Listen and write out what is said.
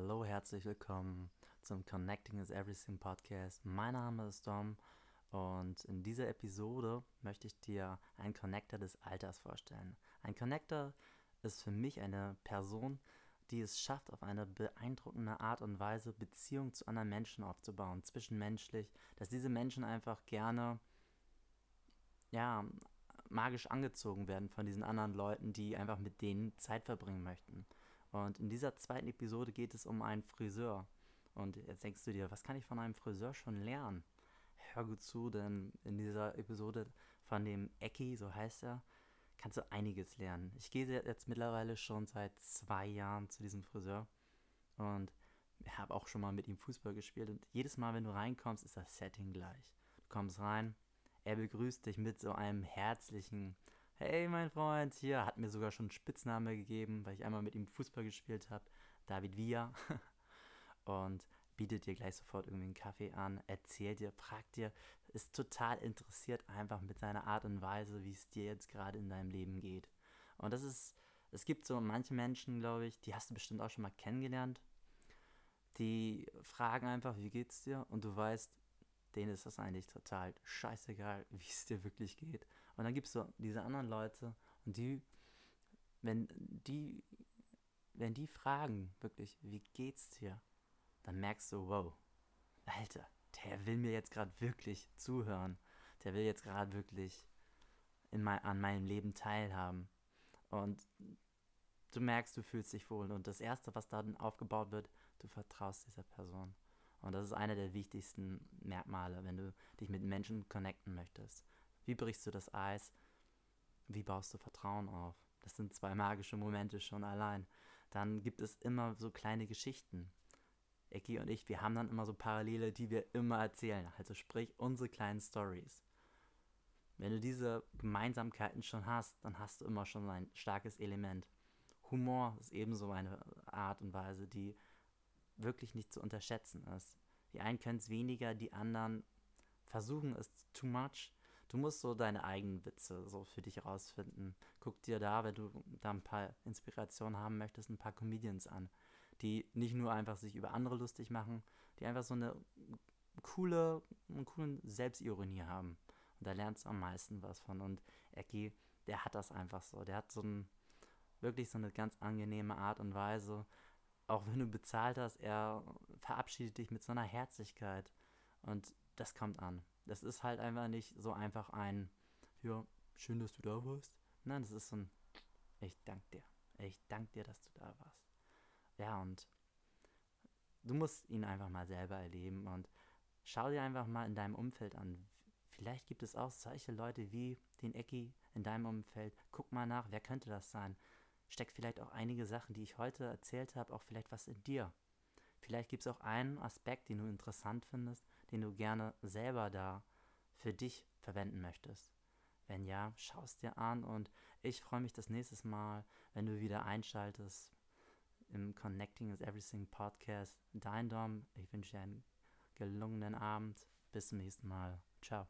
Hallo, herzlich willkommen zum Connecting is Everything Podcast. Mein Name ist Dom und in dieser Episode möchte ich dir einen Connector des Alters vorstellen. Ein Connector ist für mich eine Person, die es schafft, auf eine beeindruckende Art und Weise Beziehungen zu anderen Menschen aufzubauen, zwischenmenschlich, dass diese Menschen einfach gerne, ja, magisch angezogen werden von diesen anderen Leuten, die einfach mit denen Zeit verbringen möchten. Und in dieser zweiten Episode geht es um einen Friseur. Und jetzt denkst du dir, was kann ich von einem Friseur schon lernen? Hör gut zu, denn in dieser Episode von dem Ecki, so heißt er, kannst du einiges lernen. Ich gehe jetzt mittlerweile schon seit zwei Jahren zu diesem Friseur und habe auch schon mal mit ihm Fußball gespielt. Und jedes Mal, wenn du reinkommst, ist das Setting gleich. Du kommst rein, er begrüßt dich mit so einem herzlichen Hey, mein Freund, hier hat mir sogar schon einen Spitzname gegeben, weil ich einmal mit ihm Fußball gespielt habe. David Villa. Und bietet dir gleich sofort irgendwie einen Kaffee an, erzählt dir, fragt dir, ist total interessiert einfach mit seiner Art und Weise, wie es dir jetzt gerade in deinem Leben geht. Und das ist, es gibt so manche Menschen, glaube ich, die hast du bestimmt auch schon mal kennengelernt, die fragen einfach, wie geht's dir? Und du weißt, denen ist das eigentlich total scheißegal, wie es dir wirklich geht. Und dann gibt es so diese anderen Leute und die, wenn die, wenn die fragen wirklich, wie geht's dir, dann merkst du, wow, Alter, der will mir jetzt gerade wirklich zuhören. Der will jetzt gerade wirklich in mein, an meinem Leben teilhaben. Und du merkst, du fühlst dich wohl. Und das Erste, was dann aufgebaut wird, du vertraust dieser Person. Und das ist einer der wichtigsten Merkmale, wenn du dich mit Menschen connecten möchtest. Wie brichst du das Eis? Wie baust du Vertrauen auf? Das sind zwei magische Momente schon allein. Dann gibt es immer so kleine Geschichten. Eki und ich, wir haben dann immer so Parallele, die wir immer erzählen. Also sprich unsere kleinen Stories. Wenn du diese Gemeinsamkeiten schon hast, dann hast du immer schon ein starkes Element. Humor ist ebenso eine Art und Weise, die wirklich nicht zu unterschätzen ist. Die einen können es weniger, die anderen versuchen es too much. Du musst so deine eigenen Witze so für dich herausfinden. Guck dir da, wenn du da ein paar Inspirationen haben möchtest, ein paar Comedians an, die nicht nur einfach sich über andere lustig machen, die einfach so eine coole, einen coolen Selbstironie haben. Und da lernst du am meisten was von. Und Eki, der hat das einfach so. Der hat so ein, wirklich so eine ganz angenehme Art und Weise, auch wenn du bezahlt hast, er verabschiedet dich mit so einer Herzlichkeit. Und das kommt an. Das ist halt einfach nicht so einfach ein, ja, schön, dass du da warst. Nein, das ist so ein, ich danke dir. Ich danke dir, dass du da warst. Ja, und du musst ihn einfach mal selber erleben und schau dir einfach mal in deinem Umfeld an. Vielleicht gibt es auch solche Leute wie den Ecki in deinem Umfeld. Guck mal nach, wer könnte das sein? Steckt vielleicht auch einige Sachen, die ich heute erzählt habe, auch vielleicht was in dir. Vielleicht gibt es auch einen Aspekt, den du interessant findest, den du gerne selber da für dich verwenden möchtest. Wenn ja, schau es dir an und ich freue mich das nächste Mal, wenn du wieder einschaltest im Connecting is Everything Podcast. Dein Dom, ich wünsche dir einen gelungenen Abend. Bis zum nächsten Mal. Ciao.